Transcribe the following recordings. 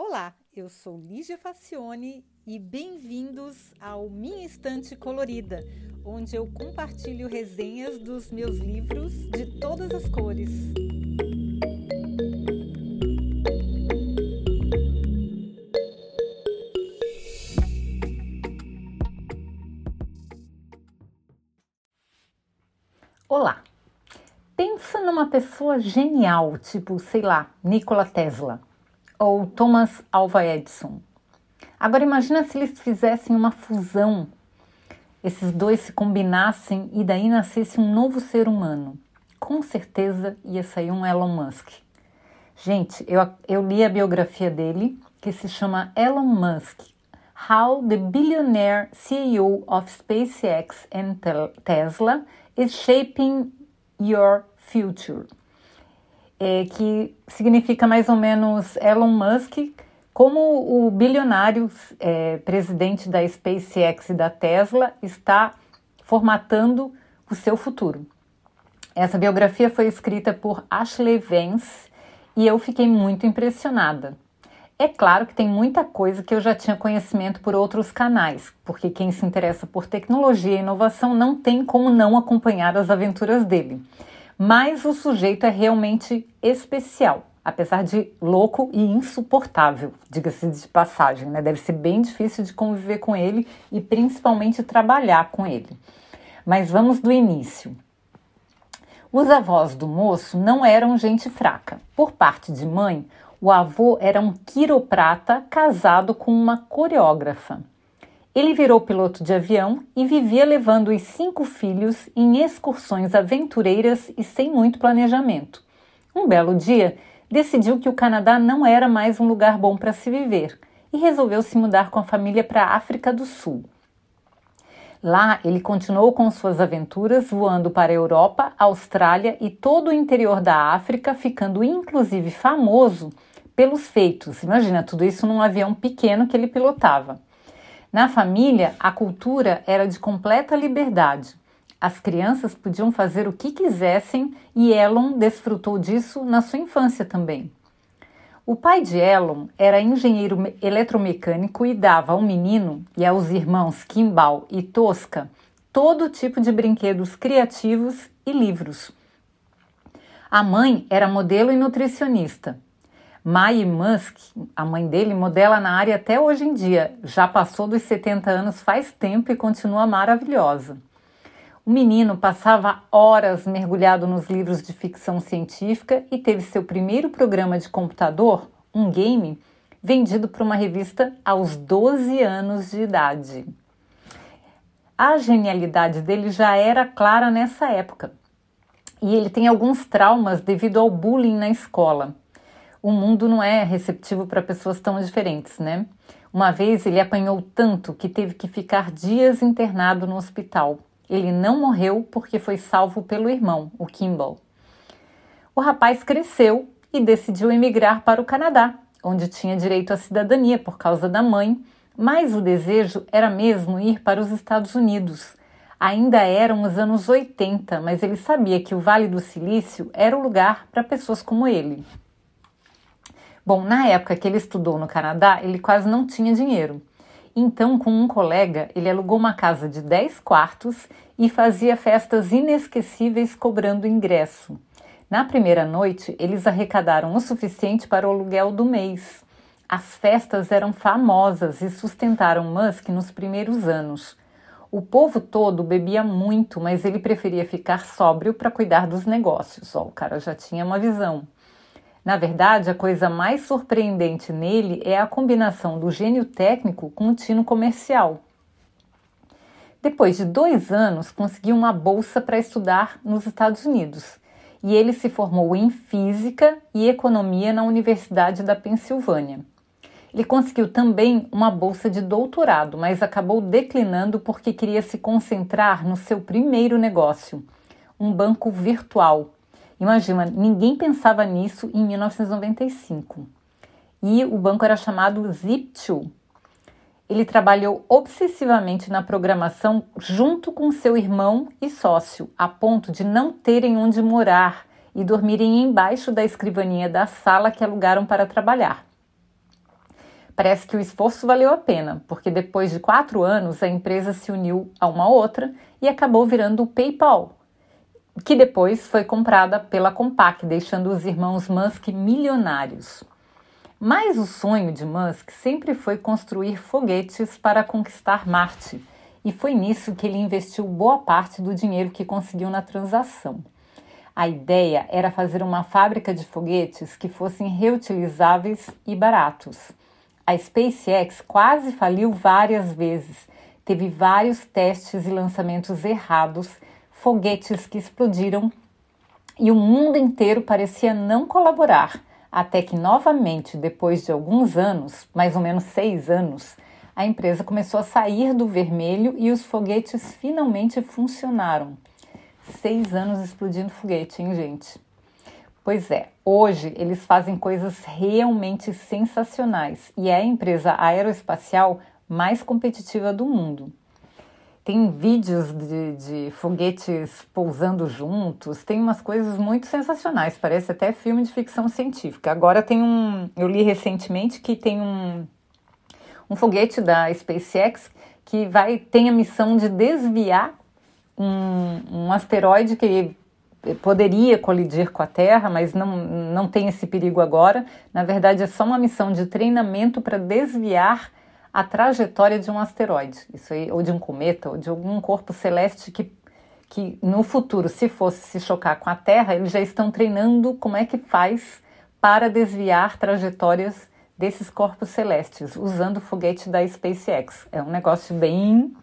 Olá, eu sou Lígia Facione e bem-vindos ao Minha Estante Colorida, onde eu compartilho resenhas dos meus livros de todas as cores. Olá! Pensa numa pessoa genial, tipo, sei lá, Nikola Tesla ou Thomas Alva Edison. Agora imagina se eles fizessem uma fusão, esses dois se combinassem e daí nascesse um novo ser humano. Com certeza ia sair um Elon Musk. Gente, eu, eu li a biografia dele, que se chama Elon Musk, How the Billionaire CEO of SpaceX and Tesla is Shaping Your Future é, que significa mais ou menos Elon Musk como o bilionário é, presidente da SpaceX e da Tesla está formatando o seu futuro. Essa biografia foi escrita por Ashley Vance e eu fiquei muito impressionada. É claro que tem muita coisa que eu já tinha conhecimento por outros canais, porque quem se interessa por tecnologia e inovação não tem como não acompanhar as aventuras dele mas o sujeito é realmente especial, apesar de louco e insuportável, diga-se de passagem, né? Deve ser bem difícil de conviver com ele e principalmente trabalhar com ele. Mas vamos do início. Os avós do moço não eram gente fraca. Por parte de mãe, o avô era um quiroprata casado com uma coreógrafa. Ele virou piloto de avião e vivia levando os cinco filhos em excursões aventureiras e sem muito planejamento. Um belo dia, decidiu que o Canadá não era mais um lugar bom para se viver e resolveu se mudar com a família para a África do Sul. Lá, ele continuou com suas aventuras, voando para a Europa, Austrália e todo o interior da África, ficando inclusive famoso pelos feitos. Imagina tudo isso num avião pequeno que ele pilotava. Na família, a cultura era de completa liberdade. As crianças podiam fazer o que quisessem e Elon desfrutou disso na sua infância também. O pai de Elon era engenheiro eletromecânico e dava ao menino e aos irmãos Kimball e Tosca todo tipo de brinquedos criativos e livros. A mãe era modelo e nutricionista. Mai Musk, a mãe dele, modela na área até hoje em dia. Já passou dos 70 anos faz tempo e continua maravilhosa. O menino passava horas mergulhado nos livros de ficção científica e teve seu primeiro programa de computador, um game, vendido por uma revista aos 12 anos de idade. A genialidade dele já era clara nessa época. E ele tem alguns traumas devido ao bullying na escola o mundo não é receptivo para pessoas tão diferentes, né? Uma vez ele apanhou tanto que teve que ficar dias internado no hospital. Ele não morreu porque foi salvo pelo irmão, o Kimball. O rapaz cresceu e decidiu emigrar para o Canadá, onde tinha direito à cidadania por causa da mãe, mas o desejo era mesmo ir para os Estados Unidos. Ainda eram os anos 80, mas ele sabia que o Vale do Silício era o lugar para pessoas como ele. Bom, na época que ele estudou no Canadá, ele quase não tinha dinheiro. Então, com um colega, ele alugou uma casa de 10 quartos e fazia festas inesquecíveis cobrando ingresso. Na primeira noite, eles arrecadaram o suficiente para o aluguel do mês. As festas eram famosas e sustentaram Musk nos primeiros anos. O povo todo bebia muito, mas ele preferia ficar sóbrio para cuidar dos negócios. Ó, o cara já tinha uma visão. Na verdade, a coisa mais surpreendente nele é a combinação do gênio técnico com o tino comercial. Depois de dois anos, conseguiu uma bolsa para estudar nos Estados Unidos e ele se formou em Física e Economia na Universidade da Pensilvânia. Ele conseguiu também uma bolsa de doutorado, mas acabou declinando porque queria se concentrar no seu primeiro negócio, um banco virtual Imagina, ninguém pensava nisso em 1995. E o banco era chamado Zip2. Ele trabalhou obsessivamente na programação junto com seu irmão e sócio, a ponto de não terem onde morar e dormirem embaixo da escrivaninha da sala que alugaram para trabalhar. parece que o esforço valeu a pena, porque depois de quatro anos a empresa se uniu a uma outra e acabou virando o PayPal, que depois foi comprada pela Compaq, deixando os irmãos Musk milionários. Mas o sonho de Musk sempre foi construir foguetes para conquistar Marte, e foi nisso que ele investiu boa parte do dinheiro que conseguiu na transação. A ideia era fazer uma fábrica de foguetes que fossem reutilizáveis e baratos. A SpaceX quase faliu várias vezes, teve vários testes e lançamentos errados, foguetes que explodiram e o mundo inteiro parecia não colaborar, até que novamente, depois de alguns anos, mais ou menos seis anos, a empresa começou a sair do vermelho e os foguetes finalmente funcionaram. Seis anos explodindo foguete, hein, gente? Pois é, hoje eles fazem coisas realmente sensacionais e é a empresa aeroespacial mais competitiva do mundo. Tem vídeos de, de, foguetes pousando juntos, tem umas coisas muito sensacionais, parece até filme de ficção científica. Agora tem um. Eu li recentemente que tem um, um foguete da SpaceX que vai tem a missão de desviar um, um asteroide que poderia colidir com a Terra, mas não, não tem esse perigo agora. Na verdade, é só uma missão de treinamento para desviar a trajetória de um asteroide, isso aí, ou de um cometa, ou de algum corpo celeste que, que no futuro, se fosse se chocar com a Terra, eles já estão treinando como é que faz para desviar trajetórias desses corpos celestes, usando o foguete da SpaceX. É um negócio bem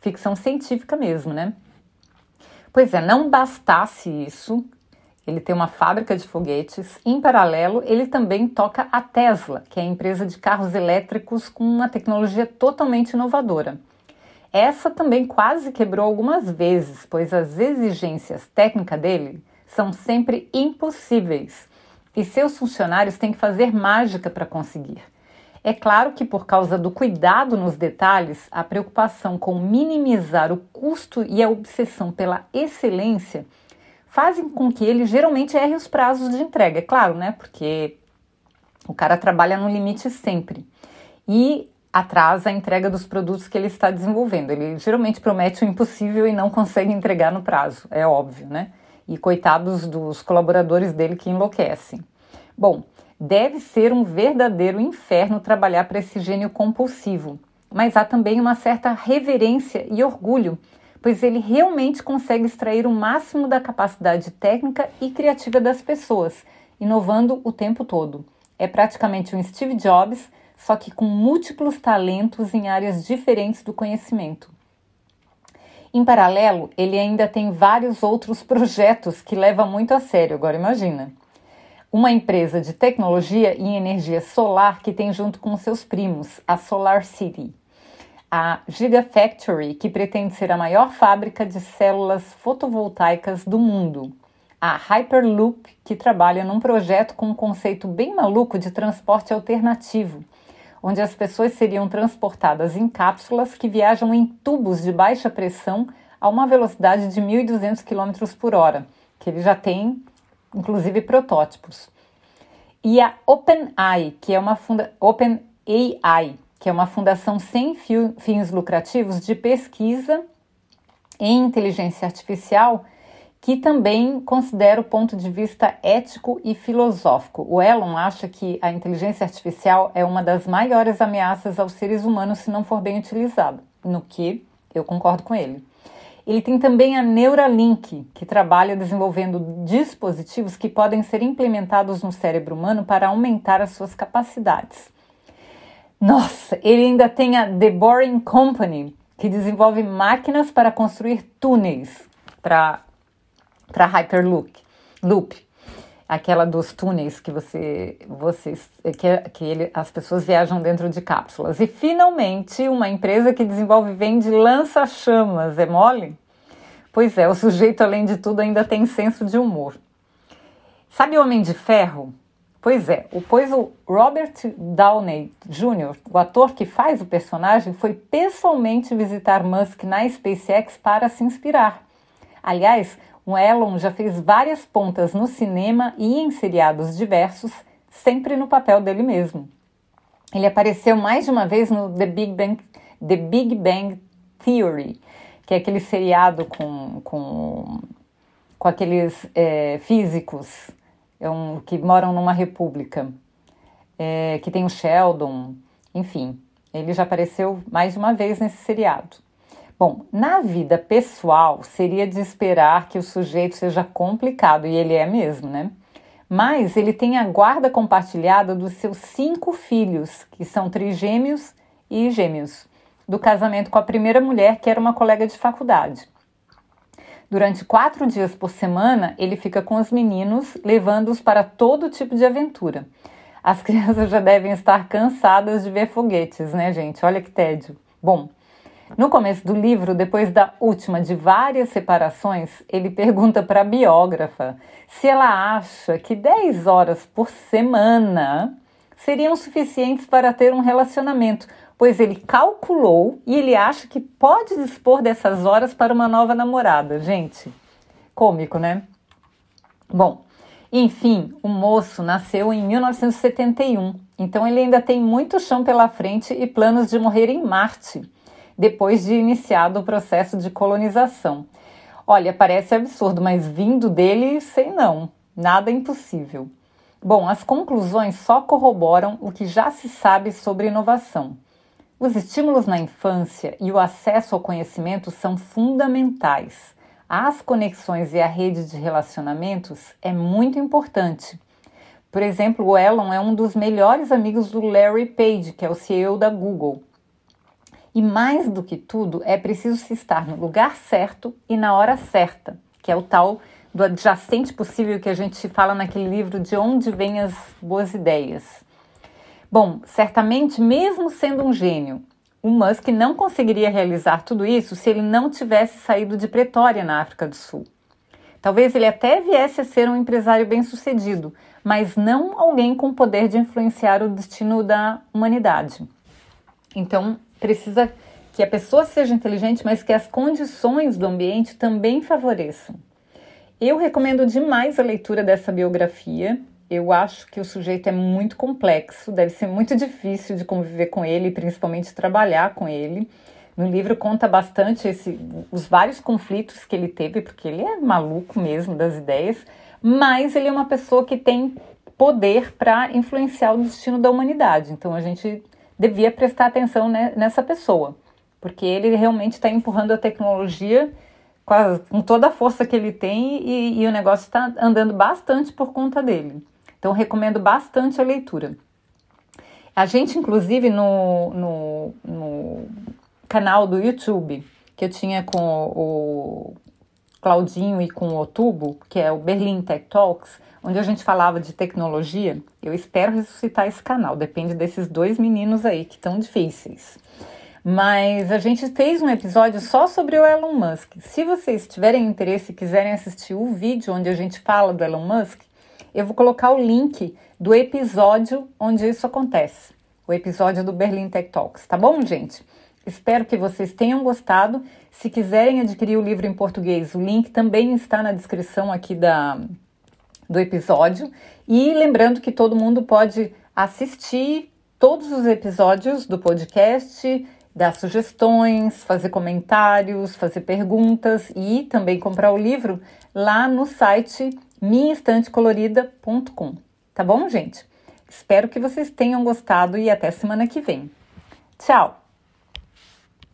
ficção científica mesmo, né? Pois é, não bastasse isso, ele tem uma fábrica de foguetes. Em paralelo, ele também toca a Tesla, que é a empresa de carros elétricos com uma tecnologia totalmente inovadora. Essa também quase quebrou algumas vezes, pois as exigências técnicas dele são sempre impossíveis e seus funcionários têm que fazer mágica para conseguir. É claro que, por causa do cuidado nos detalhes, a preocupação com minimizar o custo e a obsessão pela excelência fazem com que ele geralmente erre os prazos de entrega. É claro, né? Porque o cara trabalha no limite sempre. E atrasa a entrega dos produtos que ele está desenvolvendo. Ele geralmente promete o impossível e não consegue entregar no prazo, é óbvio, né? E coitados dos colaboradores dele que enlouquecem. Bom, Deve ser um verdadeiro inferno trabalhar para esse gênio compulsivo, mas há também uma certa reverência e orgulho, pois ele realmente consegue extrair o máximo da capacidade técnica e criativa das pessoas, inovando o tempo todo. É praticamente um Steve Jobs, só que com múltiplos talentos em áreas diferentes do conhecimento. Em paralelo, ele ainda tem vários outros projetos que leva muito a sério, agora imagina uma empresa de tecnologia em energia solar que tem junto com seus primos, a Solar City. A Gigafactory, que pretende ser a maior fábrica de células fotovoltaicas do mundo. A Hyperloop, que trabalha num projeto com um conceito bem maluco de transporte alternativo, onde as pessoas seriam transportadas em cápsulas que viajam em tubos de baixa pressão a uma velocidade de 1.200 km por hora, que ele já tem inclusive protótipos. E a OpenAI, que é uma funda que é uma fundação sem fins lucrativos de pesquisa em inteligência artificial, que também considera o ponto de vista ético e filosófico. O Elon acha que a inteligência artificial é uma das maiores ameaças aos seres humanos se não for bem utilizada, no que eu concordo com ele. Ele tem também a Neuralink, que trabalha desenvolvendo dispositivos que podem ser implementados no cérebro humano para aumentar as suas capacidades. Nossa, ele ainda tem a The Boring Company, que desenvolve máquinas para construir túneis para Hyperloop. Loop aquela dos túneis que você, vocês, que, que ele, as pessoas viajam dentro de cápsulas. E finalmente, uma empresa que desenvolve vende lança-chamas, é mole? Pois é, o sujeito, além de tudo, ainda tem senso de humor. Sabe o Homem de Ferro? Pois é, o, pois o Robert Downey Jr., o ator que faz o personagem, foi pessoalmente visitar Musk na SpaceX para se inspirar. Aliás, o Elon já fez várias pontas no cinema e em seriados diversos, sempre no papel dele mesmo. Ele apareceu mais de uma vez no The Big Bang, The Big Bang Theory, que é aquele seriado com, com, com aqueles é, físicos é um, que moram numa república, é, que tem o Sheldon, enfim, ele já apareceu mais de uma vez nesse seriado. Bom, na vida pessoal, seria de esperar que o sujeito seja complicado, e ele é mesmo, né? Mas ele tem a guarda compartilhada dos seus cinco filhos, que são trigêmeos e gêmeos, do casamento com a primeira mulher, que era uma colega de faculdade. Durante quatro dias por semana, ele fica com os meninos, levando-os para todo tipo de aventura. As crianças já devem estar cansadas de ver foguetes, né, gente? Olha que tédio. Bom, no começo do livro, depois da última de várias separações, ele pergunta para a biógrafa se ela acha que 10 horas por semana seriam suficientes para ter um relacionamento, pois ele calculou e ele acha que pode dispor dessas horas para uma nova namorada. Gente, cômico, né? Bom, enfim, o moço nasceu em 1971, então ele ainda tem muito chão pela frente e planos de morrer em Marte depois de iniciado o processo de colonização. Olha, parece absurdo, mas vindo dele, sei não, nada impossível. Bom, as conclusões só corroboram o que já se sabe sobre inovação. Os estímulos na infância e o acesso ao conhecimento são fundamentais. As conexões e a rede de relacionamentos é muito importante. Por exemplo, o Elon é um dos melhores amigos do Larry Page, que é o CEO da Google. E mais do que tudo, é preciso se estar no lugar certo e na hora certa, que é o tal do adjacente possível que a gente fala naquele livro De Onde Vêm as Boas Ideias. Bom, certamente, mesmo sendo um gênio, o Musk não conseguiria realizar tudo isso se ele não tivesse saído de Pretória, na África do Sul. Talvez ele até viesse a ser um empresário bem-sucedido, mas não alguém com poder de influenciar o destino da humanidade. Então, precisa que a pessoa seja inteligente, mas que as condições do ambiente também favoreçam. Eu recomendo demais a leitura dessa biografia. Eu acho que o sujeito é muito complexo, deve ser muito difícil de conviver com ele, principalmente trabalhar com ele. No livro conta bastante esse, os vários conflitos que ele teve, porque ele é maluco mesmo das ideias, mas ele é uma pessoa que tem poder para influenciar o destino da humanidade. Então a gente devia prestar atenção nessa pessoa, porque ele realmente está empurrando a tecnologia com, a, com, toda a força que ele tem e, e o negócio está andando bastante por conta dele. Então, recomendo bastante a leitura. A gente, inclusive, no, no, no canal do YouTube, que eu tinha com o Claudinho e com o Tubo, que é o Berlin Tech Talks, onde a gente falava de tecnologia, eu espero ressuscitar esse canal, depende desses dois meninos aí que estão difíceis. Mas a gente fez um episódio só sobre o Elon Musk. Se vocês tiverem interesse e quiserem assistir o vídeo onde a gente fala do Elon Musk, eu vou colocar o link do episódio onde isso acontece. O episódio do Berlin Tech Talks, tá bom, gente? Espero que vocês tenham gostado. Se quiserem adquirir o livro em português, o link também está na descrição aqui da, do episódio. E lembrando que todo mundo pode assistir todos os episódios do podcast, dar sugestões, fazer comentários, fazer perguntas e também comprar o livro lá no site minhaestantecolorida.com. Tá bom, gente? Espero que vocês tenham gostado e até semana que vem. Tchau!